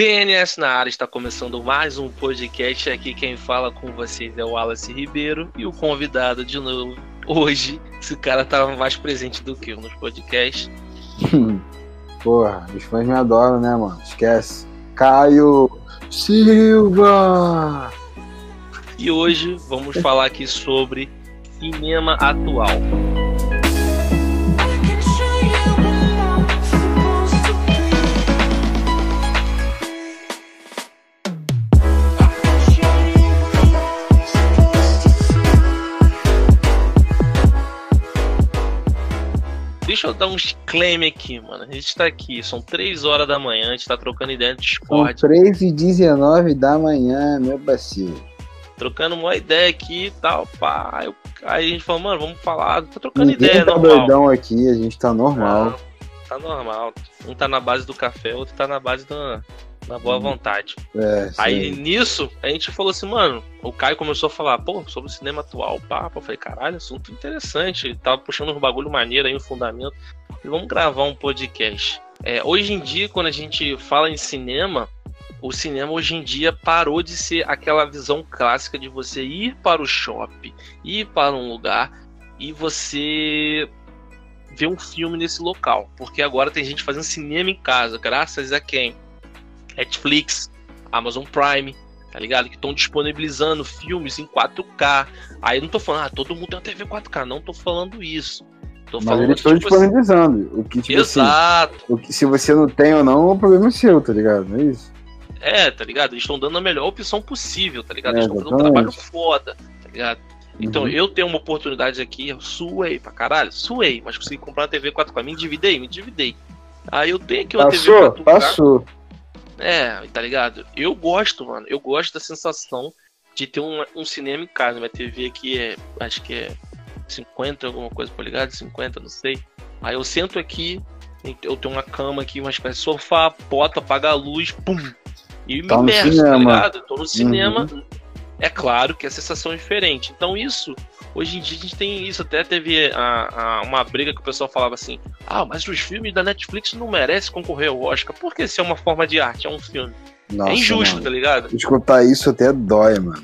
PNS na área está começando mais um podcast. Aqui quem fala com vocês é o Wallace Ribeiro e o convidado de novo hoje. Esse cara tava mais presente do que eu nos podcasts. Porra, os fãs me adoram, né, mano? Esquece. Caio Silva! E hoje vamos falar aqui sobre cinema atual. Deixa eu dar um disclaimer aqui, mano. A gente tá aqui, são 3 horas da manhã, a gente tá trocando ideia no São Discord. 3 e 19 da manhã, meu parceiro. Trocando uma ideia aqui e tal, pá. Aí a gente falou, mano, vamos falar. Tá trocando Ninguém ideia, tá normal. doidão aqui, a gente tá normal. Não, tá normal. Um tá na base do café, outro tá na base da, da boa Hum. vontade. É, Aí nisso, a gente falou assim, mano, o Caio começou a falar, pô, sobre o cinema atual, papo. Eu falei, caralho, assunto interessante. Ele tava puxando uns bagulho maneiro aí, um fundamento. E vamos gravar um podcast. É, hoje em dia, quando a gente fala em cinema, o cinema hoje em dia parou de ser aquela visão clássica de você ir para o shopping, ir para um lugar e você ver um filme nesse local. Porque agora tem gente fazendo cinema em casa, graças a quem? Netflix, Amazon Prime, tá ligado? Que estão disponibilizando filmes em 4K. Aí não tô falando, ah, todo mundo tem uma TV 4K, não tô falando isso. Tô Mas falando eles estão tipo assim, disponibilizando. O que, tipo assim, Exato. o que, se você não tem ou não, o problema é seu, tá ligado? Não é isso? É, tá ligado? Eles estão dando a melhor opção possível, tá ligado? É, Eles estão fazendo um exatamente. trabalho foda, tá ligado? Então Uhum. eu tenho uma oportunidade aqui, eu suei pra caralho, suei, mas consegui comprar uma TV 4K, me endividei, me endividei. Aí eu tenho aqui uma TV Passou? 4K. Passou. É, tá ligado? Eu gosto, mano. Eu gosto da sensação de ter um, um cinema em casa. Minha TV aqui é, acho que é 50, alguma coisa polegada, 50, não sei. Aí eu sento aqui, eu tenho uma cama aqui, uma espécie de sofá, boto, apaga a luz, pum. E me Tá imerso, tá cinema. ligado? Tô no cinema. É claro que a sensação é diferente. Então isso, hoje em dia a gente tem isso. Até teve a- a- uma briga que o pessoal falava assim: ah, mas os filmes da Netflix não merecem concorrer ao Oscar. Porque se é uma forma de arte, é um filme. Nossa, é injusto, mano. tá ligado? Escutar isso até dói, mano.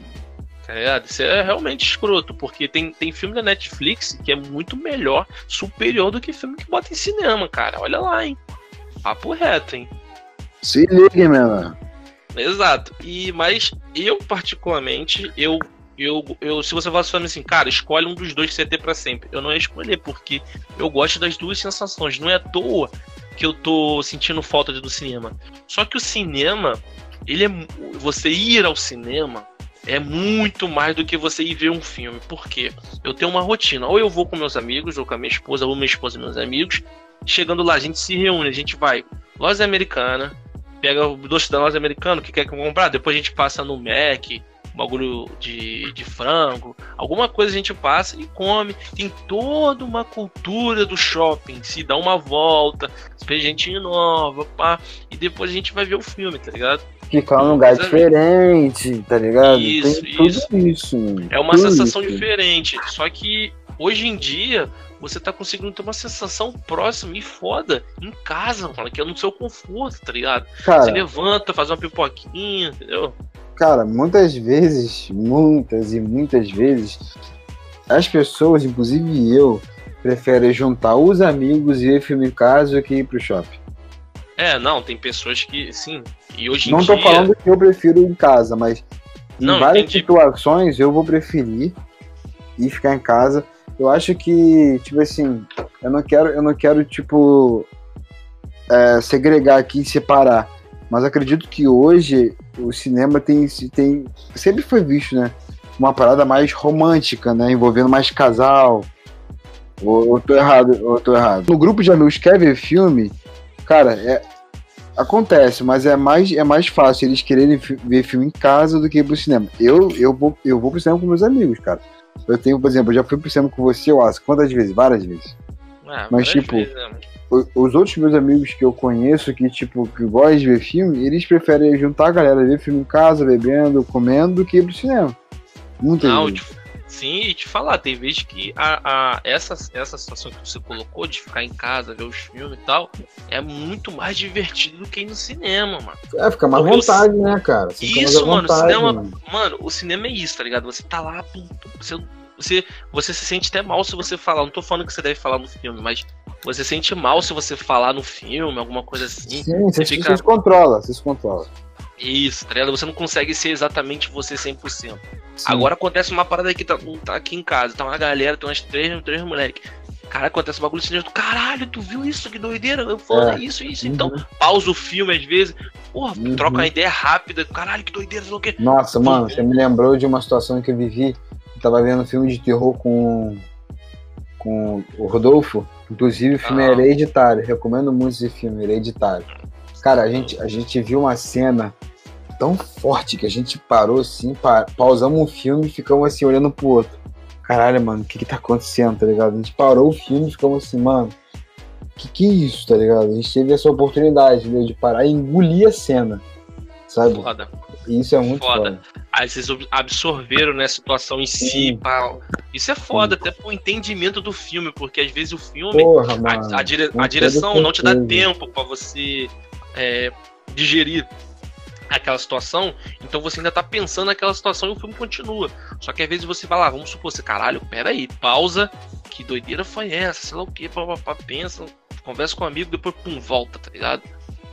Tá ligado? Isso é realmente escroto, porque tem, tem filme da Netflix que é muito melhor, superior do que filme que bota em cinema, cara. Olha lá, hein? Papo reto, hein? Se liga, mano. Exato. E mas eu particularmente, eu eu, eu se você falando assim, cara, escolhe um dos dois que você ter pra sempre. Eu não ia escolher porque eu gosto das duas sensações. Não é à toa que eu tô sentindo falta do cinema. Só que o cinema, ele é você ir ao cinema é muito mais do que você ir ver um filme. Por quê? Eu tenho uma rotina. Ou eu vou com meus amigos, ou com a minha esposa, ou minha esposa e meus amigos. Chegando lá, a gente se reúne, a gente vai loja americana, pega o doce da loja americana que quer comprar, depois a gente passa no Mac, um bagulho de, de frango, alguma coisa a gente passa e come. Tem toda uma cultura do shopping, se dá uma volta, vê gente nova, pá, e depois a gente vai ver o filme, tá ligado? Ficar num lugar diferente, tá ligado? Isso, Tem tudo isso. isso. É uma Tudo sensação isso. diferente. Só que hoje em dia você tá conseguindo ter uma sensação próxima e foda em casa, mano, que é no seu conforto, tá ligado? Você Cara, levanta, faz uma pipoquinha, entendeu? cara, muitas vezes, muitas e muitas vezes, as pessoas, inclusive eu, preferem juntar os amigos e ver filme em casa do que ir pro shopping. É, não, tem pessoas que, sim, e hoje em Não dia... tô falando que eu prefiro em casa, mas em Não, várias entendi. situações eu vou preferir ir ficar em casa. Eu acho que, tipo assim, eu não quero, eu não quero, tipo, é, segregar aqui e separar. Mas acredito que hoje o cinema tem, tem. Sempre foi visto, né? Uma parada mais romântica, né? Envolvendo mais casal. Ou eu tô errado, ou tô errado. No grupo de amigos que quer ver filme, cara, é, acontece, mas é mais, é mais fácil eles quererem ver filme em casa do que ir pro cinema. Eu, eu, vou, eu vou pro cinema com meus amigos, cara. Eu tenho, por exemplo, eu já fui pro cinema com você, eu acho, quantas vezes? Várias vezes. Ah, mas, tipo, vezes, né? Os outros meus amigos que eu conheço, que, tipo, que gostam de ver filme, eles preferem juntar a galera, ver filme em casa, bebendo, comendo, do que ir pro cinema. Muitas Não, vezes. tipo, Sim, e te falar, tem vezes que a, a, essa, essa situação que você colocou de ficar em casa, ver os filmes e tal, é muito mais divertido do que ir no cinema, mano. É, fica mais Porque vontade, né, cara? Você Isso, mano, o vontade, cinema, mano. mano, o cinema é isso, tá ligado? Você tá lá, você, você, você se sente até mal se você falar. Não tô falando que você deve falar no filme, mas você sente mal se você falar no filme, alguma coisa assim. Sim, você, você fica- se controla, você se controla. Isso, tá ligado? Você não consegue ser exatamente você 100%. Sim. Agora acontece uma parada que tá, tá aqui em casa, tá uma galera, tem umas três, três moleques. Cara, acontece um bagulho assim, tu, caralho, tu viu isso? Que doideira, eu falo É. isso, isso. Uhum. Então, pausa o filme às vezes, porra, Uhum. troca uma ideia rápida, caralho, que doideira, sei lá o quê. Nossa, mano, você me lembrou de uma situação que eu vivi. Eu tava vendo um filme de terror com, com o Rodolfo. Inclusive, o filme é Ah. hereditário. Recomendo muito esse filme, hereditário. Cara, a gente, a gente viu uma cena tão forte que a gente parou assim, pa- pausamos o filme e ficamos assim, olhando pro outro. Caralho, mano, o que que tá acontecendo, tá ligado? A gente parou o filme e ficamos assim, mano, que que é isso, tá ligado? A gente teve essa oportunidade, entendeu? De parar e engolir a cena, sabe? Foda. Isso é muito Foda. foda. Aí vocês absorveram, né, a situação em si, Sim. pá. Isso é foda, até pro entendimento do filme, porque às vezes o filme, Porra, mano. a, a dire- a direção não te dá tempo pra você é, digerir aquela situação, então você ainda tá pensando naquela situação e o filme continua. Só que às vezes você vai lá, vamos supor, você, caralho, pera aí, pausa, que doideira foi essa, sei lá o que, papapá, pensa, conversa com um amigo, depois, pum, volta, tá ligado?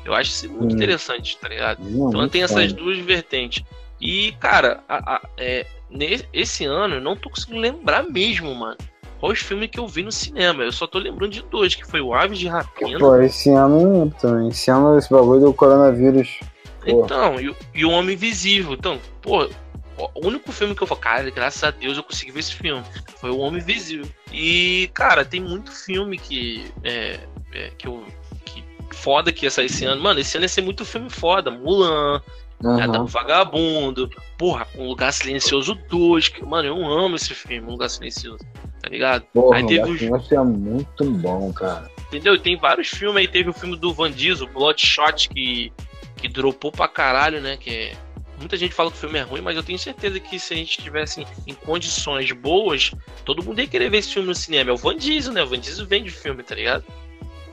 Eu acho isso muito Hum. interessante, tá ligado? Não, Então tem essas foda. duas vertentes. E, cara, a- a- é, ne- esse ano eu não tô conseguindo lembrar mesmo, mano. Quais filmes que eu vi no cinema? Eu só tô lembrando de dois, que foi o Aves de Rapina. Pô, esse ano eu não lembro também. Esse ano esse bagulho do coronavírus. Então, e, o- e o Homem Invisível. Então, pô, o único filme que eu falei, cara, graças a Deus eu consegui ver esse filme. Foi o Homem Invisível. E, cara, tem muito filme que. É, é, que eu. Que foda que ia sair esse ano. Mano, esse ano ia ser muito filme foda. Mulan, Aham. Nada Vagabundo, porra, Um Lugar Silencioso 2, que, mano, eu amo esse filme, Um Lugar Silencioso, tá ligado? Porra, Aí o teve os- é muito bom, cara. Entendeu? E tem vários filmes aí, teve o filme do Van Diesel, Bloodshot, que, que dropou pra caralho, né, que. Muita gente fala que o filme é ruim, mas eu tenho certeza que se a gente tivesse em condições boas, todo mundo ia querer ver esse filme no cinema. É o Van Diesel, né? O Van Diesel vende filme, tá ligado?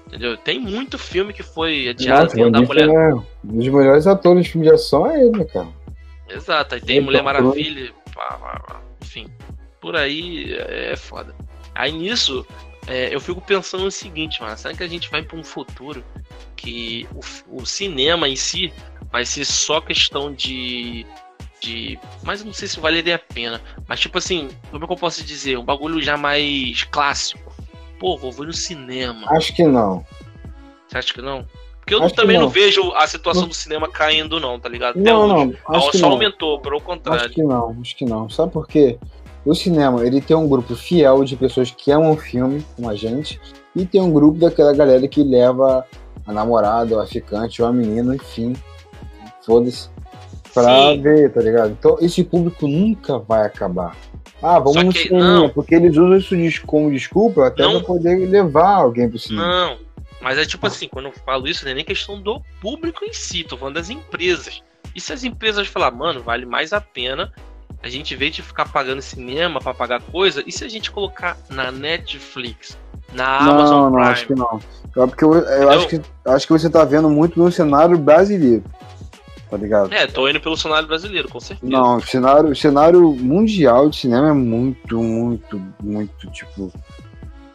Entendeu? Tem muito filme que foi adiado. Nossa, da o Mulher... Mulher... é um dos melhores atores de filme de ação é ele, cara. Exato, aí tem Ele Mulher tá Maravilha, pá, pá, pá, enfim, por aí é foda. Aí nisso, é, eu fico pensando o seguinte, mano, será que a gente vai pra um futuro que o, o cinema em si vai ser só questão de. de. Mas eu não sei se valeria a pena. Mas tipo assim, como é que eu posso dizer? Um bagulho já mais clássico. Pô, vou ver no cinema. Acho que não. Você acha que não? Porque eu Acho que também não. não. vejo a situação do cinema caindo, não, tá ligado? Até Não, hoje. não. Acho que só não. aumentou, pelo contrário. Acho que não, acho que não. Sabe por quê? O cinema, ele tem um grupo fiel de pessoas que amam o filme, como a gente, e tem um grupo daquela galera que leva a namorada, a ficante, ou a menina, enfim, foda-se, pra Sim. ver, tá ligado? Então, esse público nunca vai acabar. Ah, vamos Só no que- cinema, não. porque eles usam isso como desculpa até Não. pra poder levar alguém pro cinema. Não, mas é tipo assim, quando eu falo isso, não é nem questão do público em si, tô falando das empresas. E se as empresas falar, mano, vale mais a pena a gente, vez de ficar pagando cinema pra pagar coisa, e se a gente colocar na Netflix, na Amazon Não, não, Prime? acho que não. É porque eu, eu acho, que, acho que você tá vendo muito no cenário brasileiro. Tá ligado? É, tô indo pelo cenário brasileiro, com certeza. Não, o cenário, o cenário mundial de cinema é muito, muito, muito, tipo,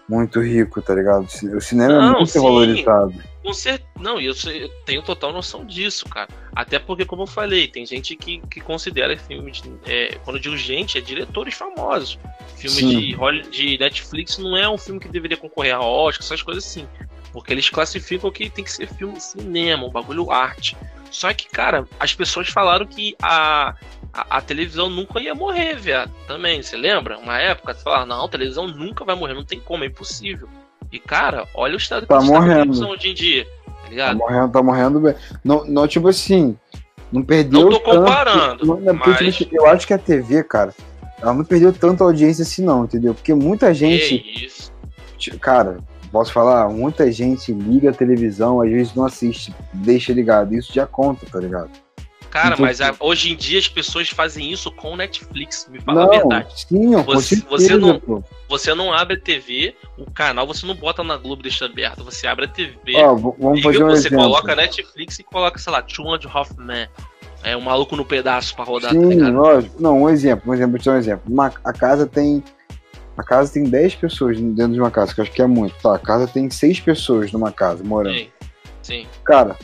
muito rico, tá ligado? O cinema é Não, muito sim. valorizado. Com cer- Não, e eu, tenho total noção disso, cara. Até porque, como eu falei, tem gente que, que considera filmes. É, quando eu digo gente, é diretores famosos. Filme Sim. de, de Netflix não é um filme que deveria concorrer a Oscar, essas coisas assim. Porque eles classificam que tem que ser filme cinema, um bagulho arte. Só que, cara, as pessoas falaram que a, a, a televisão nunca ia morrer, viado. Também, você lembra? Uma época, você falava, não, a televisão nunca vai morrer, não tem como, é impossível. E, cara, olha o estado Tá que a gente tá com a morrendo. televisão hoje em dia, tá Tá ligado? morrendo, tá morrendo bem. Não, não tipo assim, não perdeu Não tô tanto- comparando, não- mas- eu acho que a TV, cara, ela não perdeu tanta audiência assim não, entendeu? Porque muita gente, Que isso. Cara, posso falar? Muita gente liga a televisão, às vezes não assiste, deixa ligado. Isso já conta, tá ligado? Cara, Então, mas a- hoje em dia as pessoas fazem isso com o Netflix. Me fala a Não, verdade. sim, Você- certeza, você não- pô. Você não abre a TV, o canal você não bota na Globo deixa aberto. Você abre a TV, Ó, vamos liga, fazer um você exemplo. coloca Netflix e coloca, sei lá, Two and a Men. É um maluco no pedaço pra rodar, tá Sim, ligado? lógico. Não, um exemplo, um exemplo, vou te dar um exemplo. Uma, a casa tem. A casa tem 10 pessoas dentro de uma casa, que eu acho que é muito. Tá, a casa tem 6 pessoas numa casa morando. Sim, sim. Cara,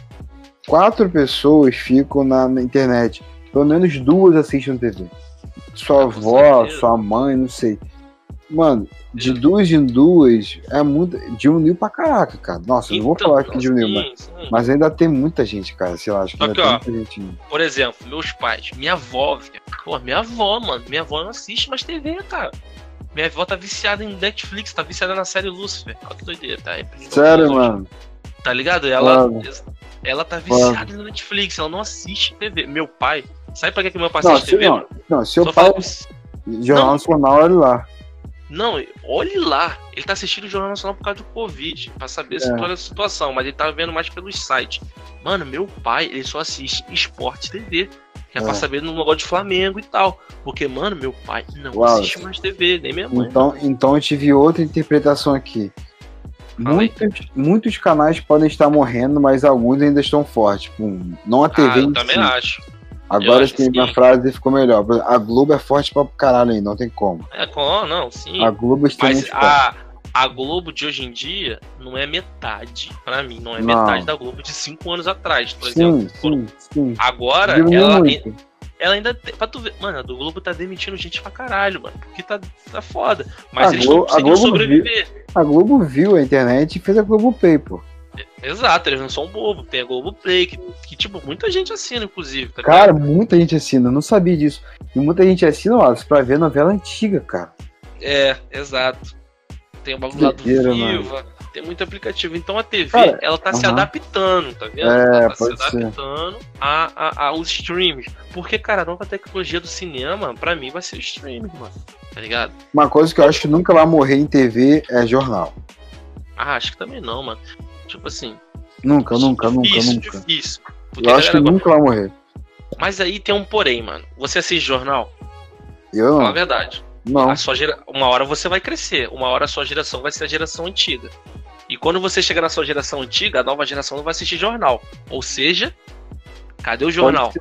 quatro pessoas ficam na, na internet. Pelo menos duas assistem TV. Sua Ah, avó, sua mãe, não sei. Mano, de duas em duas é muito. Diminuiu pra caraca, cara. Nossa, eu não vou Então, falar que diminuiu, mas, mas ainda tem muita gente, cara. Sei lá, acho que que, tem ó, muita gente. ainda. Por exemplo, meus pais, minha avó, velho. Pô, minha avó, mano. Minha avó não assiste mais TV, cara. Minha avó tá viciada em Netflix, tá viciada na série Lucifer. Olha que doideira, tá? É Sério, mano. Tá ligado? Ela, Mano. Ela tá viciada no Netflix, ela não assiste TV. Meu pai, sabe pra que, que meu pai Não, assiste TV? não, não, seu Só pai. fala Jornal. Nacional, olha lá. Não, olhe lá. Ele tá assistindo o Jornal Nacional por causa do Covid, pra saber É. é a situação, mas ele tá vendo mais pelos sites. Mano, meu pai, ele só assiste Esporte TV. Que é, É. pra saber no negócio de Flamengo e tal. Porque, mano, meu pai não Uau. assiste mais TV, nem minha mãe. Então, então eu tive outra interpretação aqui. Muitos, muitos canais podem estar morrendo, mas alguns ainda estão fortes. Tipo, não a TV ah, eu também si. acho. Agora acho que sim, minha sim. frase ficou melhor. A Globo é forte pra caralho aí, não tem como. É, com, não, sim. A Globo é Mas a, a Globo de hoje em dia não é metade, pra mim, não é Não. metade da Globo de cinco anos atrás, por exemplo. Sim, sim, sim. Agora, ela, muito. Ela ainda tem. Pra tu ver, mano, a do Globo tá demitindo gente pra caralho, mano. Porque tá, tá foda. Mas A eles estão conseguindo Globo sobreviver. A Globo viu a internet e fez a Globo Pay, pô. Exato, eles não são bobo. Tem a Globo Play, que, que, tipo, muita gente assina, inclusive, tá Cara, ligado? muita gente assina, eu não sabia disso. E muita gente assina, ó, pra ver novela antiga, cara. É, exato. Tem o bagulho lá do Viva. Tem muito aplicativo. Então a TV, Cara, ela tá se aham. adaptando, tá vendo? É, ela tá se pode ser. adaptando a, a- aos streams. Porque, cara, a nova tecnologia do cinema, pra mim, vai ser o streaming, mano. Tá ligado? Uma coisa que eu acho que nunca vai morrer em TV é jornal. Ah, acho que também não, mano. Tipo assim. Nunca, nunca, nunca, difícil, nunca. Difícil. Porque Eu acho que nunca vai morrer. Mas aí tem um porém, mano. Você assiste jornal? Eu Fala a não. verdade. Não. A sua gera... Uma hora você vai crescer, uma hora a sua geração vai ser a geração antiga. Quando você chegar na sua geração antiga, a nova geração não vai assistir jornal. Ou seja, cadê o jornal?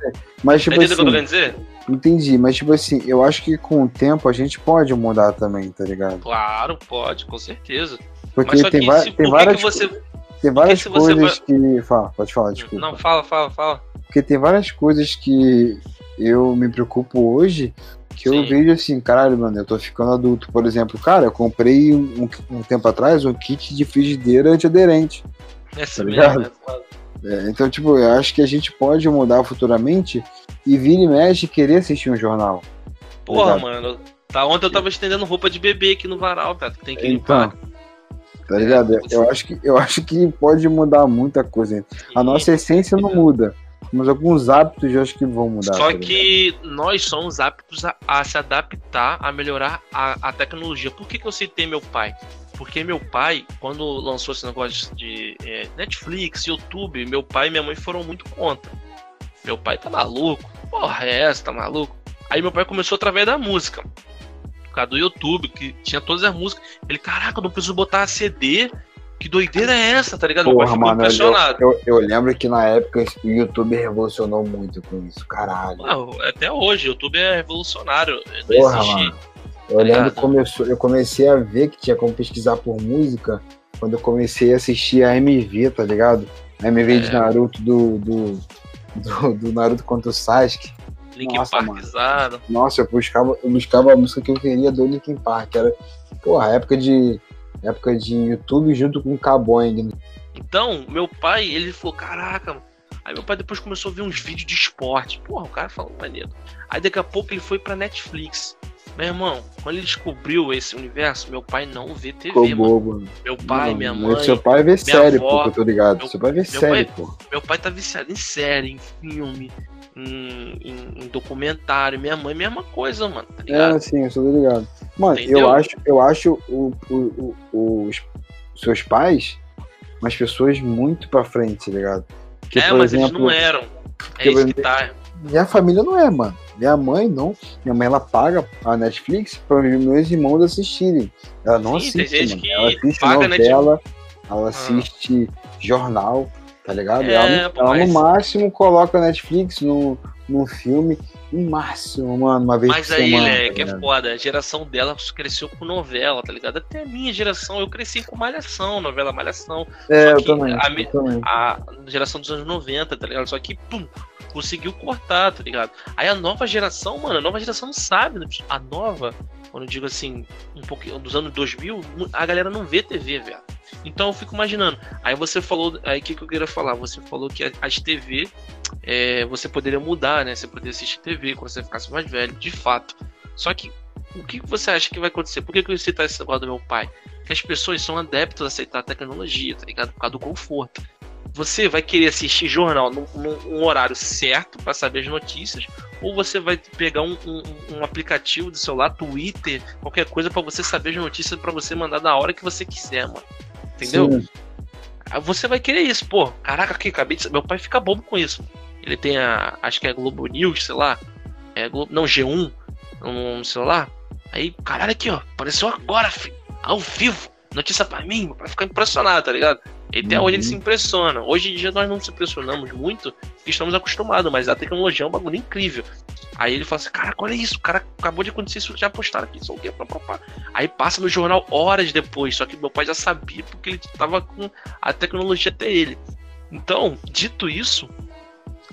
Mas, Tá tipo entendendo o que eu tô assim, querendo dizer? entendi. Mas, tipo assim, eu acho que com o tempo a gente pode mudar também, tá ligado? Claro, pode, com certeza. Porque Mas só tem, que se, tem por que, várias, você. tem várias se você coisas que. Fala, pode falar, desculpa. Não, fala, fala, fala. Porque tem várias coisas que eu me preocupo hoje que eu Sim. vejo assim, caralho, mano, eu tô ficando adulto. Por exemplo, cara, eu comprei um, um tempo atrás um kit de frigideira antiaderente. Essa Tá mesmo, ligado? é. É, então, tipo, eu acho que a gente pode mudar futuramente e vir e mexe e querer assistir um jornal. Porra, Exato. mano. Tá ontem eu tava estendendo roupa de bebê aqui no varal, cara. que Tem que Então, limpar. tá ligado? Eu acho que, eu acho que pode mudar muita coisa. ainda. A nossa essência não muda, mas alguns hábitos eu acho que vão mudar. Só tá que nós somos aptos a, a se adaptar, a melhorar a, a tecnologia. Por que, que eu citei meu pai? Porque meu pai, quando lançou esse negócio de é, Netflix, YouTube, meu pai e minha mãe foram muito contra. Meu pai tá maluco. Porra, é essa, tá maluco? Aí meu pai começou através da música. Por causa do YouTube, que tinha todas as músicas. Ele, caraca, eu não preciso botar CD. Que doideira é essa, tá ligado? Porra, mano, eu, impressionado. eu, eu lembro que na época o YouTube revolucionou muito com isso, caralho. Ah, até hoje, o YouTube é revolucionário. Porra, existe. mano. Eu lembro ligado? que começou, eu comecei a ver que tinha como pesquisar por música quando eu comecei a assistir a MV, tá ligado? A MV de É. Naruto do, do, do, do Naruto contra o Sasuke. Link Nossa, mano. Parkizado. Nossa, eu buscava, eu buscava a música que eu queria do Linkin Park. Era, porra, época de, época de YouTube junto com o Caboing. Então, meu pai, ele falou, caraca. mano." Aí meu pai depois começou a ver uns vídeos de esporte. Porra, o cara falou maneiro. Aí daqui a pouco ele foi pra Netflix. Meu irmão, quando ele descobriu esse universo, meu pai não vê TV, Ficou mano. bobo. Meu pai, Não, minha mãe. Seu pai vê série, avó, pô, que eu tô ligado. meu- seu pai vê série, pai- pô. Meu pai tá viciado em série, em filme, em, em- em documentário. Minha mãe, mesma coisa, mano. Tá ligado? É, sim, eu tô ligado. Mano, Entendeu? eu acho, eu acho o, o- o- os seus pais umas pessoas muito pra frente, tá ligado? É, mas exemplo, eles não eram. É isso que tá. minha família não é, mano. Minha mãe não. Minha mãe ela paga a Netflix para meus irmãos assistirem. Ela não Sim, assiste, mano. Ela assiste novela, ela ah. assiste ah. jornal, tá ligado? É, ela, ela no máximo coloca a Netflix no, no filme no máximo, mano, uma vez Mas por aí, semana. Mas aí, tá que é foda. A geração dela cresceu com novela, tá ligado? Até a minha geração, eu cresci com Malhação, novela Malhação. É, eu também, a, eu também. A geração dos anos 90, tá ligado? Só que, pum, conseguiu cortar, tá ligado? Aí a nova geração, mano, a nova geração não sabe. Né? A nova, quando eu digo assim, um pouquinho dos anos 2000, a galera não vê TV, velho. Então eu fico imaginando. Aí você falou, aí o que, que eu queria falar? Você falou que as TV é, você poderia mudar, né? Você poderia assistir TV quando você ficasse mais velho, de fato. Só que o que você acha que vai acontecer? Por que, que eu citar esse negócio do meu pai? Que as pessoas são adeptas a aceitar a tecnologia, tá ligado? Por causa do conforto. Você vai querer assistir jornal num, num horário certo para saber as notícias, ou você vai pegar um, um, um aplicativo do celular, Twitter, qualquer coisa para você saber as notícias para você mandar na hora que você quiser, mano. Entendeu? Sim. Você vai querer isso, pô. Caraca, aqui, acabei de. Meu pai fica bobo com isso. Ele tem a. Acho que é Globo News, sei lá. É Globo, não, G1 no celular. Aí, caralho, aqui, ó. Apareceu agora, filho. Ao vivo. Notícia pra mim, pra ficar impressionado, tá ligado? E até uhum. hoje ele se impressiona. Hoje em dia nós não nos impressionamos muito, porque estamos acostumados, mas a tecnologia é um bagulho incrível. Aí ele fala assim: cara, olha isso, o cara acabou de acontecer isso, já postaram aqui, só o quê? Aí passa no jornal horas depois, só que meu pai já sabia porque ele tava com a tecnologia até ele. Então, dito isso,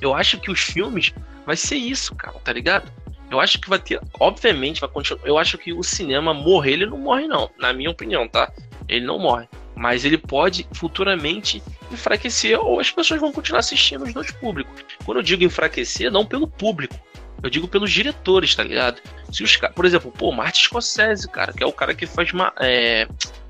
eu acho que os filmes vai ser isso, cara, tá ligado? Eu acho que vai ter, obviamente, vai continuar. Eu acho que o cinema morrer, ele não morre, não, na minha opinião, tá? Ele não morre. Mas ele pode futuramente enfraquecer ou as pessoas vão continuar assistindo os dois públicos. Quando eu digo enfraquecer, não pelo público, eu digo pelos diretores, tá ligado? Se os Por exemplo, pô, Martin Scorsese, cara, que é o cara que faz uma, é,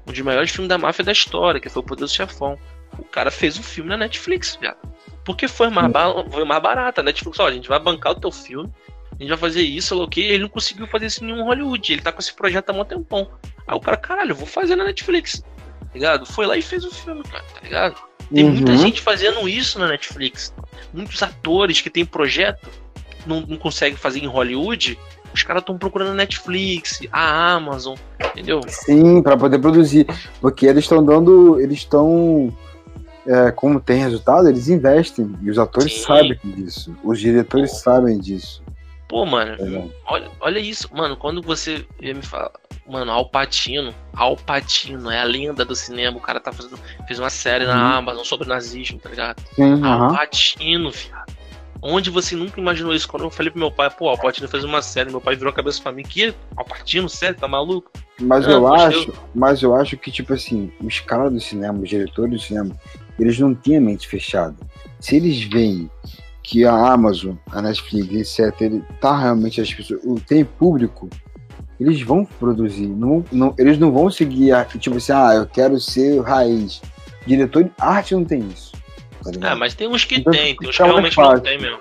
um dos maiores filmes da máfia da história, que foi o Poder do Chefão. O cara fez um filme na Netflix, viado. Porque foi mais, foi mais barato. A Netflix, ó, a gente vai bancar o teu filme, a gente vai fazer isso, ok? Ele não conseguiu fazer isso em nenhum Hollywood. Ele tá com esse projeto há muito tempão. Aí o cara, caralho, eu vou fazer na Netflix. Tá ligado? Foi lá e fez o filme, cara, tá ligado? Tem uhum. muita gente fazendo isso na Netflix. Muitos atores que tem projeto não, não conseguem fazer em Hollywood. Os caras estão procurando a Netflix, a Amazon, entendeu? Sim, para poder produzir. Porque eles estão dando. Eles estão. É, como tem resultado, eles investem. E os atores Sim. sabem disso. Os diretores Pô. sabem disso. Pô, mano, é. olha, olha isso, mano. Quando você ia me falar, mano, Alpatino, Alpatino é a lenda do cinema. O cara tá fazendo, fez uma série uhum. na Amazon sobre nazismo, tá ligado? Uhum. Alpatino, viado. Onde você nunca imaginou isso? Quando eu falei pro meu pai, pô, Alpatino fez uma série, meu pai virou a cabeça pra mim, que Alpatino, sério, tá maluco? Mas ah, eu acho, mas eu acho que, tipo assim, os caras do cinema, os diretores do cinema, eles não tinham a mente fechada. Se eles veem que a Amazon, a Netflix, etc., ele tá realmente as pessoas, tem público, eles vão produzir. Não, não, eles não vão seguir, a, tipo assim, ah, eu quero ser raiz. Diretor de arte não tem isso. Tá ah, mas tem uns que então, tem, tem uns que realmente não tem mesmo.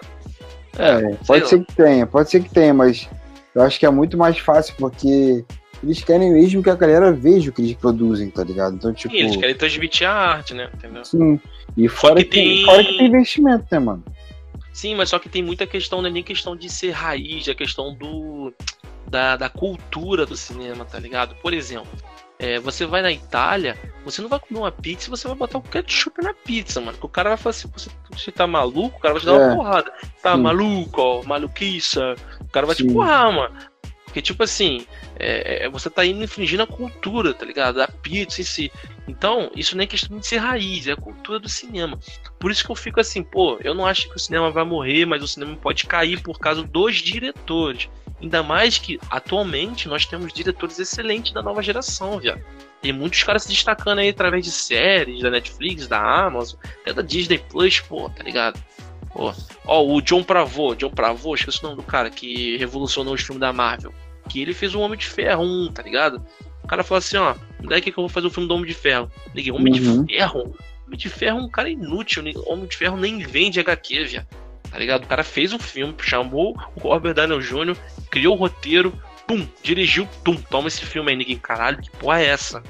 É, é pode ser lá. que tenha, pode ser que tenha, mas eu acho que é muito mais fácil porque eles querem mesmo que a galera veja o que eles produzem, tá ligado? Então, tipo. Sim, eles querem transmitir a arte, né? Entendeu? Sim. E fora que, tem... fora que tem investimento, né, mano? Sim, mas só que tem muita questão, não é nem questão de ser raiz, é questão do da, da cultura do cinema, tá ligado? Por exemplo, é, você vai na Itália, você não vai comer uma pizza, você vai botar o ketchup na pizza, mano. o cara vai falar assim, você, você tá maluco? O cara vai te dar é. uma porrada. Tá Sim. maluco, ó, maluquiça. O cara vai Sim. te porrar, mano. Porque, tipo assim, é, é, você tá indo infringindo a cultura, tá ligado? A pizza em si. Então, isso nem é questão de ser raiz, é a cultura do cinema. Por isso que eu fico assim, pô, eu não acho que o cinema vai morrer, mas o cinema pode cair por causa dos diretores. Ainda mais que, atualmente, nós temos diretores excelentes da nova geração, viado. Tem muitos caras se destacando aí através de séries da Netflix, da Amazon, até da Disney Plus, pô, tá ligado? Ó, ó, o John Pravô, John Pravô, esqueci o nome do cara que revolucionou os filmes da Marvel. Que ele fez o Homem de Ferro 1, tá ligado? O cara falou assim, ó, é que eu vou fazer o filme do Homem de Ferro? Liguei, Homem uhum. de Ferro? Homem de Ferro é um cara inútil, Homem de Ferro nem vende HQ, viado. Tá ligado? O cara fez um filme, chamou o Robert Downey Jr., criou o roteiro, pum, dirigiu, pum, toma esse filme aí, ninguém, caralho, que porra é essa?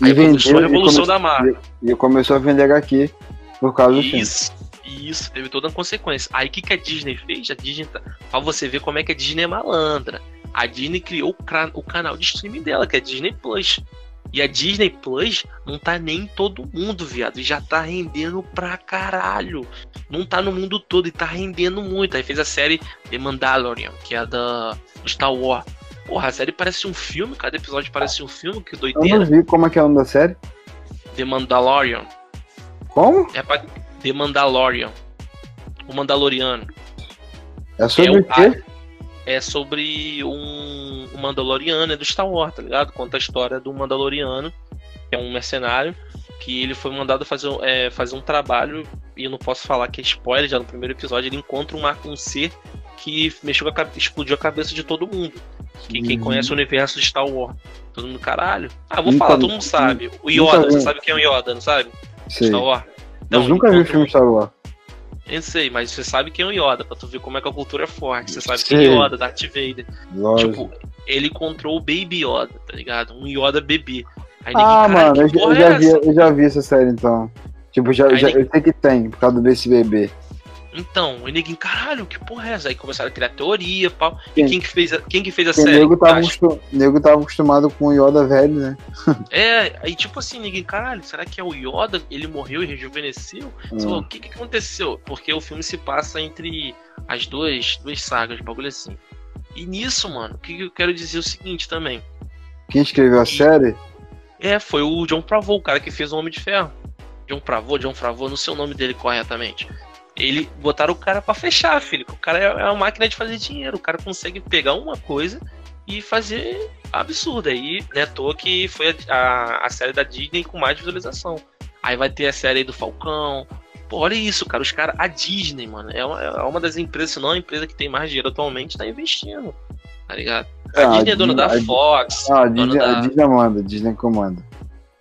Aí vendeu, começou a revolução da Marvel. E começou a vender HQ por causa do filme. Isso, Isso, teve toda uma consequência. Aí o que, que a Disney fez? A Disney, tá... pra você ver como é que a Disney é malandra. A Disney criou o, canal de streaming dela, que é a Disney Plus. E a Disney Plus não tá nem em todo mundo, viado. E já tá rendendo pra caralho. Não tá no mundo todo e tá rendendo muito. Aí fez a série The Mandalorian, que é a da Star Wars. Porra, a série parece um filme, cada episódio parece um filme, que doideira. Eu não vi como é que é o nome da série. The Mandalorian. Como? É pra The Mandalorian. O Mandaloriano. É sobre é o quê? É sobre um, um Mandaloriano, é do Star Wars, tá ligado? Conta a história do Mandaloriano, que é um mercenário, que ele foi mandado fazer, é, fazer um trabalho, e eu não posso falar que é spoiler, já no primeiro episódio ele encontra uma, um ser que mexeu a, explodiu a cabeça de todo mundo. Que quem Uhum. conhece o universo de Star Wars. Todo mundo, caralho. Ah, vou Nunca falar, todo mundo sabe. O Yoda, você sabe quem é o Yoda, não sabe? Sei. Star Wars. Mas nunca vi o filme Star Wars. Eu sei, mas você sabe quem é o Yoda, pra tu ver como é que a cultura é forte. Você sabe quem Sei. é o Yoda, Darth Vader. Lógico. Tipo, ele encontrou o Baby Yoda, tá ligado? Um Yoda bebê. Aí ah, ninguém, mano, eu, já- porra eu já é vi, essa? eu já vi essa série então. Tipo, já, já- ninguém- eu sei que tem, por causa desse bebê. Então, o ninguém, caralho, que porra é essa? Aí começaram a criar teoria, pau. Sim. E quem que fez a, quem que fez a Porque o série? nego tava, o nego tava acostumado com o Yoda velho, né? É, aí tipo assim, ninguém, caralho, será que é o Yoda? Ele morreu e rejuvenesceu? Hum. o que que aconteceu? Porque o filme se passa entre as duas, duas sagas, bagulho assim. E nisso, mano, o que eu quero dizer é o seguinte também. Quem escreveu a série? É, foi o John Favreau, o cara que fez o Homem de Ferro. John Favreau, John Favreau, não sei o nome dele corretamente. Ele botaram o cara pra fechar, filho. O cara é é uma máquina de fazer dinheiro. O cara consegue pegar uma coisa e fazer absurdo. Aí, né, à toa que foi a, a, a série da Disney com mais visualização. Aí vai ter a série aí do Falcão. Pô, olha isso, cara. Os caras, a Disney, mano, é uma, é uma das empresas, se não a empresa que tem mais dinheiro atualmente, tá investindo. Tá ligado? A Ah, Disney é dona da a- Fox, Ah, a Disney, da. a Disney manda, Disney comanda.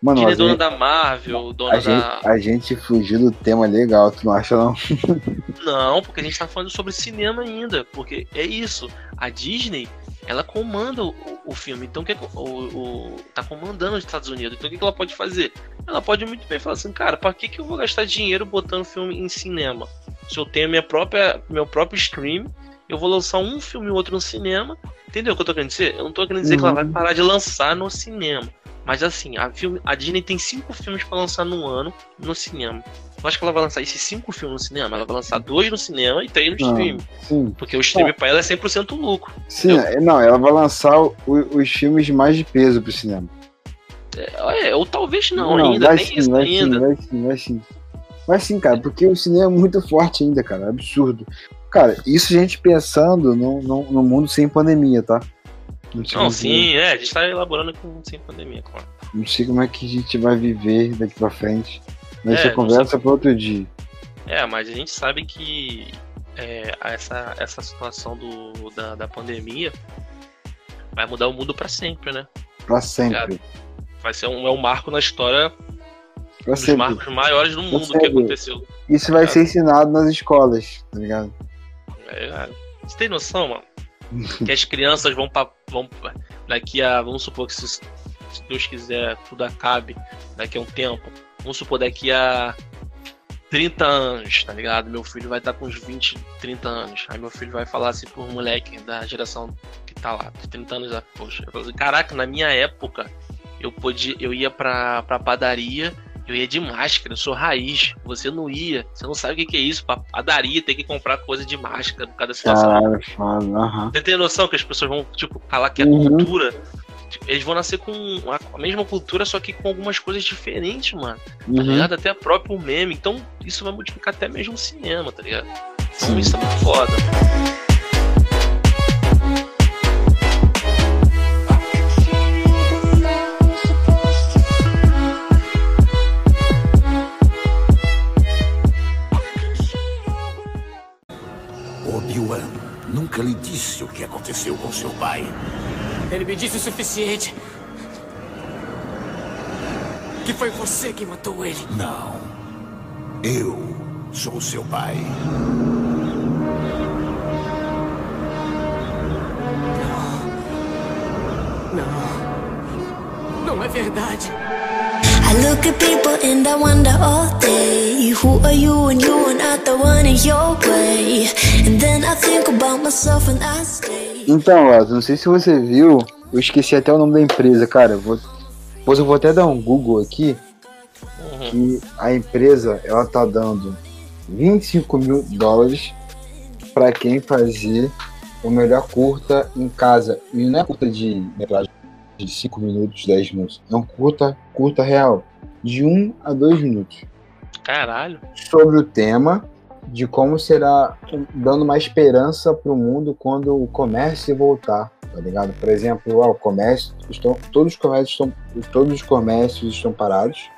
Mano, Disney é gente, da Marvel, dona a, gente, da. a gente fugiu do tema legal, tu não acha não? Não, porque a gente tá falando sobre cinema ainda. Porque é isso. A Disney, ela comanda o, o filme. Então, o que, o, o, tá comandando os Estados Unidos. Então, o que, que ela pode fazer? Ela pode muito bem falar assim, cara, pra que, que eu vou gastar dinheiro botando filme em cinema? Se eu tenho minha própria, meu próprio stream, eu vou lançar um filme e outro no cinema. Entendeu o que eu tô querendo dizer? Eu não tô querendo dizer que ela vai Uhum. parar de lançar no cinema. Mas assim, a, filme, a Disney tem cinco filmes pra lançar no ano no cinema. Eu acho que ela vai lançar esses cinco filmes no cinema. Ela vai lançar dois no cinema e três no Não, stream. sim. Porque o stream pra ela é 100% lucro. Sim, é, não, ela vai lançar o- os filmes mais de peso pro cinema. É, é, ou talvez não, ainda. vai Tem sim, isso vai ainda. sim, vai sim, vai sim. Vai sim, cara, porque o cinema é muito forte ainda, cara, absurdo. Cara, isso a gente pensando no, no, no mundo sem pandemia, tá? Não Não, sim, é. A gente tá elaborando com sem pandemia, claro. não sei como é que a gente vai viver daqui pra frente. Mas É, não conversa para outro dia. É, mas a gente sabe que é, essa, essa situação do, da, da pandemia vai mudar o mundo pra sempre, né? Pra sempre. Vai ser um, é um marco na história, Pra um dos sempre. marcos maiores do mundo que aconteceu. Isso vai É. ser ensinado nas escolas, tá ligado? É. Você tem noção, mano? que as crianças vão pra. Vão, daqui a. Vamos supor que se, se Deus quiser tudo acabe daqui a um tempo. Vamos supor daqui a 30 anos, tá ligado? Meu filho vai estar com uns 20, 30 anos. Aí meu filho vai falar assim pro moleque da geração que tá lá, de 30 anos, ah, poxa. Assim, Caraca, na minha época, eu podia, eu ia pra, pra padaria. Eu ia de máscara, eu sou raiz. Você não ia. Você não sabe o que, é isso. Padaria ter que comprar coisa de máscara por causa da situação. Caralho, foda. Aham. Você tem noção que as pessoas vão, tipo, falar que a Uhum. cultura. tipo, Eles vão nascer com a mesma cultura, só que com algumas coisas diferentes, mano. Tá Uhum. ligado? Até próprio meme. Então, isso vai modificar até mesmo o cinema, tá ligado? Então, Sim. isso é muito foda. Nunca lhe disse o que aconteceu com seu pai. Ele me disse o suficiente. Que foi você que matou ele. Não. Eu sou seu pai. Não. Não é verdade. I look at people and I wonder all day Who are you and you are not the one in your way And then I Então, Lazo, não sei se você viu, eu esqueci até o nome da empresa, cara. Eu vou, depois eu vou até dar um Google aqui, Uhum. que a empresa, ela tá dando 25 mil dólares para quem fazer o melhor curta em casa. E não é curta de metragem de 5 minutos, 10 minutos. É um curta, curta real, de 1 a 2 minutos. Caralho. sobre o tema de como será dando uma esperança para o mundo quando o comércio voltar, tá ligado? Por exemplo, ó, o comércio, estão, todos os comércios estão, todos os comércios estão parados.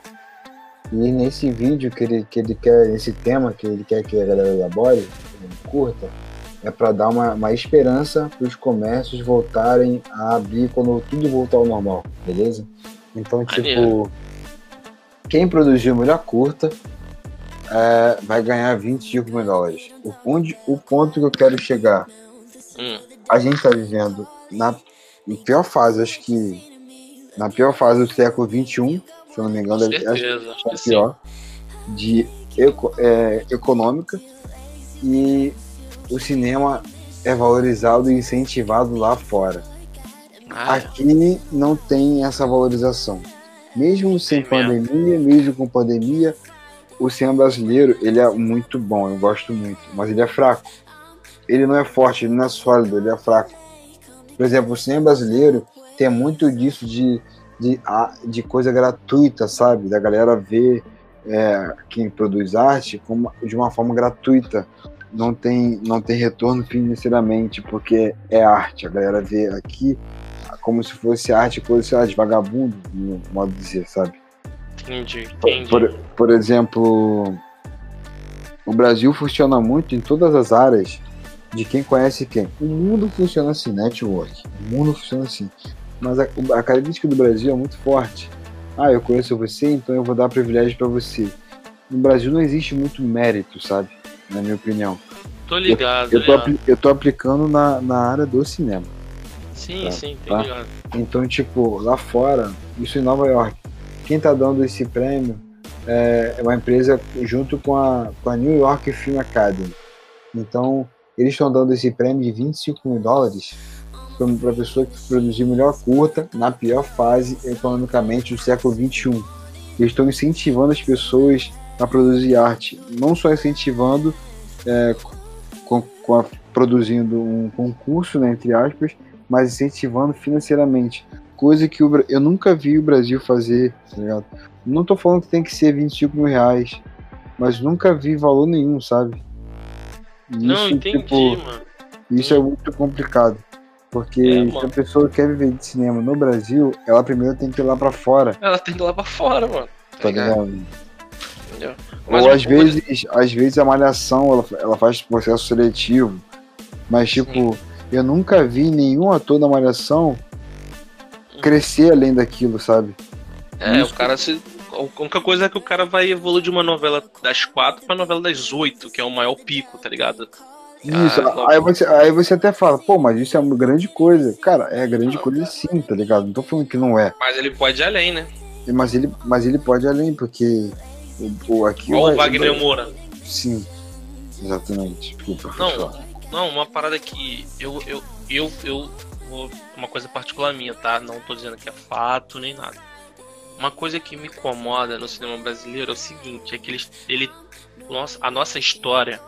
E nesse vídeo que ele, que ele quer, nesse tema que ele quer que a galera elabore, curta, é para dar uma, uma esperança para os comércios voltarem a abrir quando tudo voltar ao normal, beleza? Então, tipo, quem produziu melhor curta é, vai ganhar 25 mil dólares. O, onde, o ponto que eu quero chegar, Hum. a gente tá vivendo na pior fase, acho que na pior fase do século 21, se eu não me engano, Com acho certeza, acho que é a sim. pior, de eco- é, econômica, e o cinema é valorizado e incentivado lá fora. Ah, Aqui não tem essa valorização. Mesmo sem pandemia, mesmo com pandemia, o cinema brasileiro ele é muito bom, eu gosto muito, mas ele é fraco. Ele não é forte, ele não é sólido, ele é fraco. Por exemplo, o cinema brasileiro tem muito disso de, de, de coisa gratuita, sabe? Da galera ver é, quem produz arte como, de uma forma gratuita. Não tem, não tem retorno financeiramente, porque é arte. A galera vê aqui como se fosse arte, coisa de vagabundo, no modo de dizer, sabe? Entendi, Por, entendi. por, por exemplo, o Brasil funciona muito em todas as áreas de quem conhece quem. O mundo funciona assim, network. O mundo funciona assim. Mas a, a característica do Brasil é muito forte. Ah, eu conheço você, então eu vou dar privilégio para você. No Brasil não existe muito mérito, sabe? Na minha opinião. Tô ligado, Eu tô, ligado. apli- eu tô aplicando na, na área do cinema. Sim, Tá, sim, tô tá. ligado. Então, tipo, lá fora, isso em Nova York, quem tá dando esse prêmio é uma empresa junto com a, com a New York Film Academy. Então, eles estão dando esse prêmio de 25 mil dólares para a pessoa que produziu melhor curta na pior fase economicamente do século 21. Eles estão incentivando as pessoas a produzir arte, não só incentivando, é, com, com a- produzindo um concurso, né, entre aspas, mas incentivando financeiramente. Coisa que o eu nunca vi o Brasil fazer, tá ligado? Não tô falando que tem que ser 25 mil reais, mas nunca vi valor nenhum, sabe? Não, Isso, entendi, tipo, mano. isso é muito complicado. Porque É, se a pessoa quer viver de cinema no Brasil, ela primeiro tem que ir lá pra fora, Ela tem que ir lá pra fora, mano. tá ligado? Entendeu? Ou Mas, às pô, vezes, às vezes a malhação ela, ela faz processo seletivo. Mas tipo, eu nunca vi nenhum ator da malhação crescer além daquilo, sabe? É, Isso. o cara se. A única coisa é que o cara vai evoluir de uma novela das quatro pra novela das oito, que é o maior pico, tá ligado? Isso, Ah, aí, você, aí você até fala, pô, mas isso é uma grande coisa. Cara, é grande coisa sim, tá ligado? Não tô falando que não é. Mas ele pode ir além, né? Mas ele, mas ele pode ir além, porque o, o, aqui Olha o vai- Wagner Moura. Sim, exatamente. Desculpa, Não, não, uma parada que eu, eu, eu, eu Uma coisa particular minha, tá? Não tô dizendo que é fato nem nada. Uma coisa que me incomoda no cinema brasileiro é o seguinte, é que ele, ele a nossa história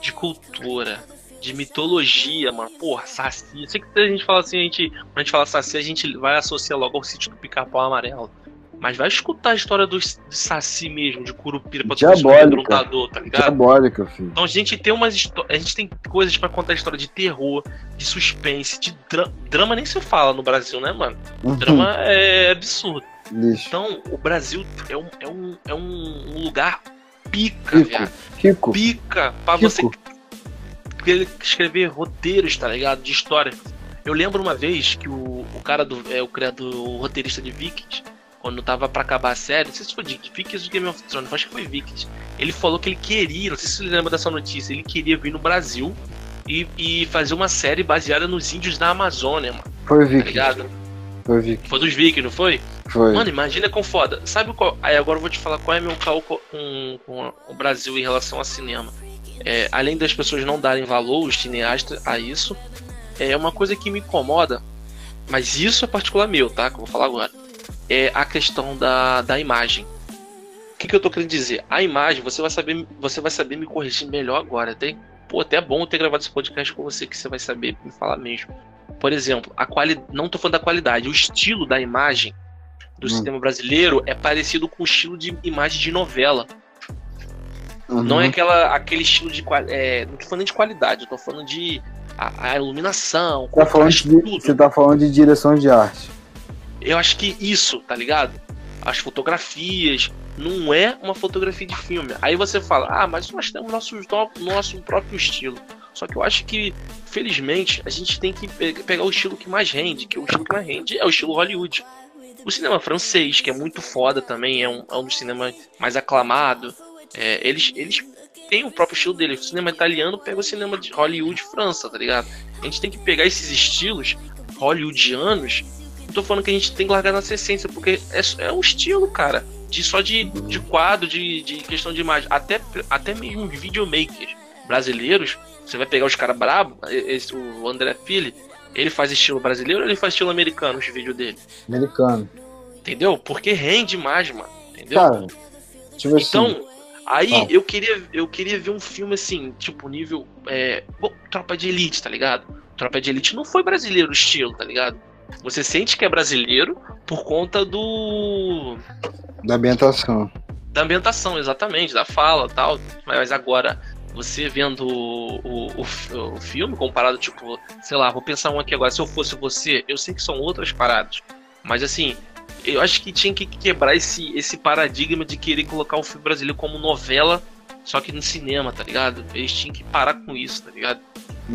de cultura, de mitologia, mano, porra, Saci. Eu sei que a gente fala assim, a gente, quando a gente fala Saci, a gente vai associar logo ao sítio do pica-pau amarelo. Mas vai escutar a história do, do Saci mesmo, de Curupira, pra tu amedrontador, tá ligado? Diabólica, filho. Então a gente tem umas a gente tem coisas pra contar história de terror, de suspense, de dra- drama nem se fala no Brasil, né, mano? Uhum. Drama é absurdo. Lixo. Então o Brasil é um, é um, é um lugar pica, Rico. viado. Rico. Pica pra Rico. você escrever roteiros, tá ligado? De história. Eu lembro uma vez que o, o cara do. É, o criador, o roteirista de Vikings, quando tava pra acabar a série, não sei se foi de Vikings ou Game of Thrones, acho que foi Vikings. Ele falou que ele queria, não sei se você lembra dessa notícia, ele queria vir no Brasil e, e fazer uma série baseada nos índios da Amazônia, mano, Foi tá Vicky. ligado? Foi Vicky. Foi dos Vikings, não foi? Foi. Mano, imagina com foda. Sabe qual. Aí agora eu vou te falar qual é meu caô com, com o Brasil em relação a cinema. É, além das pessoas não darem valor, os cineastas, a isso, é uma coisa que me incomoda, mas isso é particular meu, tá? Que eu vou falar agora. É a questão da, da imagem. O que, que eu tô querendo dizer? A imagem, você vai saber, você vai saber me corrigir melhor agora. Tem, pô, até é bom ter gravado esse podcast com você que você vai saber me falar mesmo. Por exemplo, a quali... não tô falando da qualidade, o estilo da imagem do Hum. cinema brasileiro é parecido com o estilo de imagem de novela. Uhum. Não é aquela, aquele estilo de qualidade. É, não tô falando de qualidade, eu tô falando de a, a iluminação, Tá de, tudo. você tá falando de direção de arte. Eu acho que isso, tá ligado? As fotografias não é uma fotografia de filme. Aí você fala, ah, mas nós temos nosso, nosso próprio estilo. Só que eu acho que, felizmente, a gente tem que pe- pegar o estilo que mais rende, que o estilo que mais rende é o estilo Hollywood. O cinema francês, que é muito foda também, é um, é um dos cinemas mais aclamado. É, eles, eles têm o próprio estilo deles. O cinema italiano pega o cinema de Hollywood França, tá ligado? A gente tem que pegar esses estilos hollywoodianos tô falando que a gente tem que largar nossa essência, porque é, é um estilo, cara. De, só de, de quadro, de, de questão de imagem. Até, até mesmo videomakers brasileiros. Você vai pegar os caras brabo, esse, o André Fili, ele faz estilo brasileiro ou ele faz estilo americano os vídeos dele? Americano. Entendeu? Porque rende mais, mano. Entendeu? Cara, tipo assim. Então, aí Ah. eu queria eu queria ver um filme assim, tipo, nível. É, bom, Tropa de Elite, tá ligado? Tropa de Elite não foi brasileiro o estilo, tá ligado? Você sente que é brasileiro por conta do. da ambientação. da ambientação, exatamente, da fala tal. Mas agora, você vendo o, o, o, filme comparado, tipo, sei lá, vou pensar um aqui agora, se eu fosse você, eu sei que são outras paradas. Mas assim, eu acho que tinha que quebrar esse, esse paradigma de querer colocar o filme brasileiro como novela, só que no cinema, tá ligado? Eles tinham que parar com isso, tá ligado?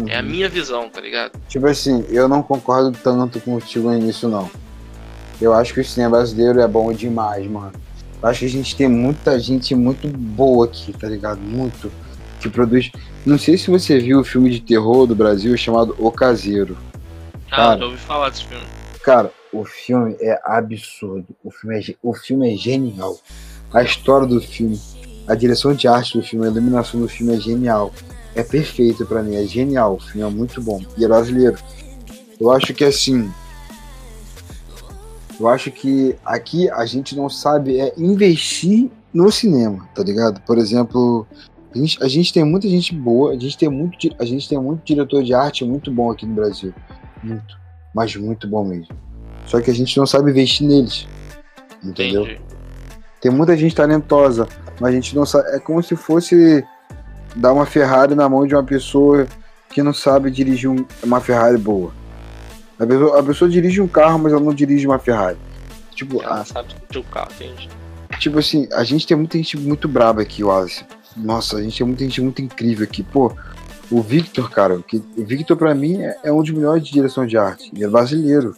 É a Uhum. minha visão, tá ligado? Tipo assim, eu não concordo tanto contigo nisso, não. Eu acho que o cinema brasileiro é bom demais, mano. Eu acho que a gente tem muita gente muito boa aqui, tá ligado? Muito. Que produz. Não sei se você viu o filme de terror do Brasil chamado O Caseiro. Ah, Cara. já ouvi falar desse filme. Cara, o filme é absurdo. O filme é, o filme é genial. A história do filme, a direção de arte do filme, a iluminação do filme é genial. É perfeito pra mim, é genial. O filme é muito bom. E é brasileiro. Eu acho que assim. Eu acho que aqui a gente não sabe é investir no cinema, tá ligado? Por exemplo, a gente, a gente tem muita gente boa, a gente tem muito, a gente tem muito diretor de arte muito bom aqui no Brasil. Muito. Mas muito bom mesmo. Só que a gente não sabe investir neles. Entendeu? Entendi. Tem muita gente talentosa, mas a gente não sabe. É como se fosse dar uma Ferrari na mão de uma pessoa que não sabe dirigir um- uma Ferrari boa. A pessoa, a pessoa dirige um carro, mas ela não dirige uma Ferrari. Tipo, Ela a- sabe dirigir o carro, entende? tipo assim, a gente tem muita gente muito braba aqui, Wallace. Nossa, a gente tem muita gente muito incrível aqui. Pô, o Victor, cara, que, o Victor pra mim é, é um dos melhores de direção de arte. Ele é brasileiro.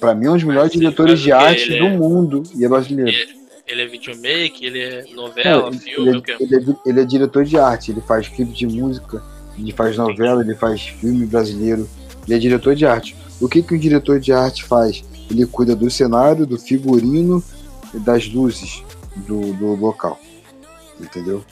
Pra mim é um dos melhores diretores de arte Ele do é- mundo e é brasileiro. Ele, é videomake, ele é novela, filme, ele o é, ele é ele é diretor de arte, ele faz clipe de música, ele faz novela, ele faz filme brasileiro, ele é diretor de arte. O que, que um diretor de arte faz? Ele cuida do cenário, do figurino e das luzes do, do local. Entendeu?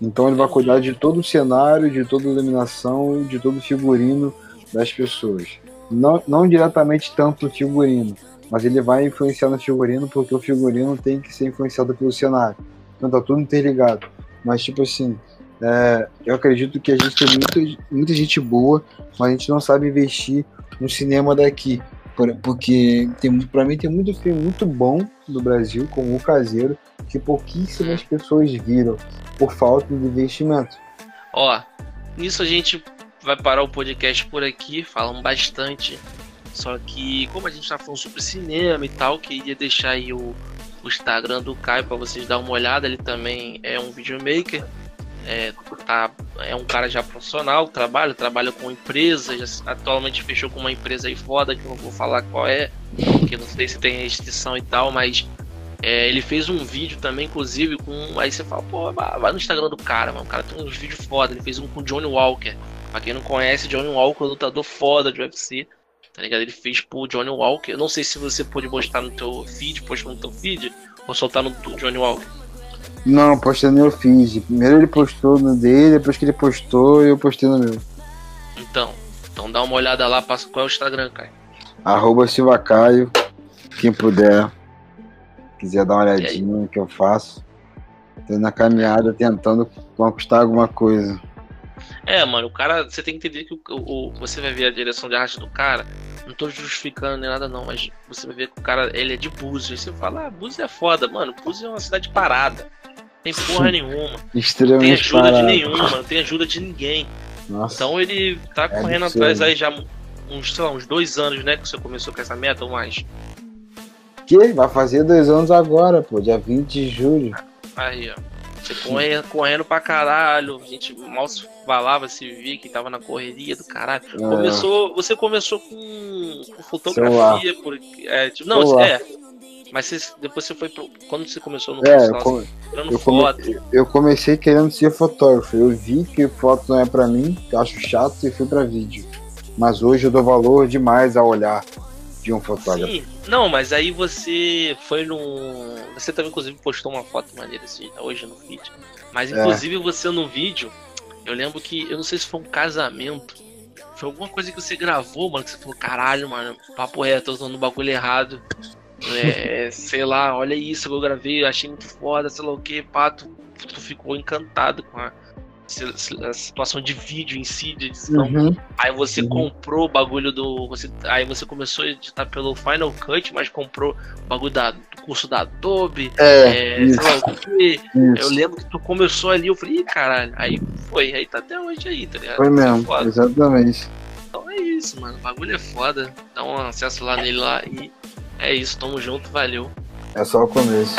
Então ele vai cuidar de todo o cenário, de toda a iluminação, de todo o figurino das pessoas. Não, não diretamente tanto o figurino, mas ele vai influenciar no figurino porque o figurino tem que ser influenciado pelo cenário. Então tá tudo interligado. Mas, tipo assim, é, eu acredito que a gente tem muita, muita gente boa, mas a gente não sabe investir no cinema daqui. Por- Porque tem, pra mim tem muito filme muito bom do Brasil, como O Caseiro, que pouquíssimas pessoas viram por falta de investimento. Ó, nisso a gente vai parar o podcast por aqui, falamos bastante. Só que, como a gente tá falando sobre cinema e tal, queria deixar aí o, o Instagram do Caio pra vocês dar uma olhada. Ele também é um videomaker, é, tá, é um cara já profissional, trabalha, trabalha com empresas. Atualmente fechou com uma empresa aí foda, que eu não vou falar qual é, porque não sei se tem restrição e tal, mas é, ele fez um vídeo também, inclusive, com. Aí você fala, pô, vai no Instagram do cara, mano. O cara tem uns vídeos foda. Ele fez um com Johnny Walker. Pra quem não conhece, Johnny Walker lutador foda de UFC. Tá ligado? Ele fez pro Johnny Walker. Eu não sei se você pôde postar no teu feed, postar no teu feed, ou soltar no do Johnny Walker. Não, postei no meu feed. Primeiro ele postou no dele, depois que ele postou, eu postei no meu. Então, então dá uma olhada lá, passa qual é o Instagram, cara. Arroba Silva Caio. Quem puder, quiser dar uma olhadinha no que eu faço. Tô na caminhada tentando conquistar alguma coisa. É, mano, o cara, você tem que entender que o, o- você vai ver a direção de arte do cara. Não tô justificando nem nada, não, mas você vai ver que o cara, ele é de Búzios. Você fala, ah, Búzios é foda, mano. Búzios é uma cidade parada. Tem porra nenhuma. Não tem Extremamente ajuda de parado. nenhuma, não tem ajuda de ninguém. Nossa. Então ele tá É correndo absurdo. atrás aí já uns, sei lá, uns dois anos, né? Que você começou com essa meta ou mais. Que? Vai fazer dois anos agora, pô, dia 20 de julho. Aí, ó. Você correndo, correndo pra caralho. Gente mal se falava, se via que tava na correria do caralho. É. Começou, você começou com, com fotografia, porque, é, tipo, não, é. Mas você- depois você foi pro, quando você começou no É, eu, come- tirando eu, come- foto. eu comecei querendo ser fotógrafo. Eu vi que foto não é pra mim, que eu acho chato e fui pra vídeo. Mas hoje eu dou valor demais ao olhar de um fotógrafo. Sim, não, mas aí você foi num. Você também, inclusive, postou uma foto maneira assim, hoje no vídeo. Mas, É. inclusive, você no vídeo, eu lembro que, eu não sei se foi um casamento, foi alguma coisa que você gravou, mano, que você falou, caralho, mano, papo reto, tô no bagulho errado. É, sei lá, olha isso que eu gravei, achei muito foda, sei lá o que, pá, tu, tu ficou encantado com a, a situação de vídeo em si, de edição. Uhum. Aí você Uhum. comprou o bagulho do. Você, aí você começou a editar pelo Final Cut, mas comprou o bagulho da, do curso da Adobe. É, É, isso, sei lá o quê. Eu lembro que tu começou ali, eu falei, ih, caralho. Aí foi, aí tá até hoje aí, tá ligado? Foi mesmo, Foda. exatamente. Então é isso, mano. O bagulho é foda. Dá um acesso lá nele lá e é isso. Tamo junto, valeu. É só o começo.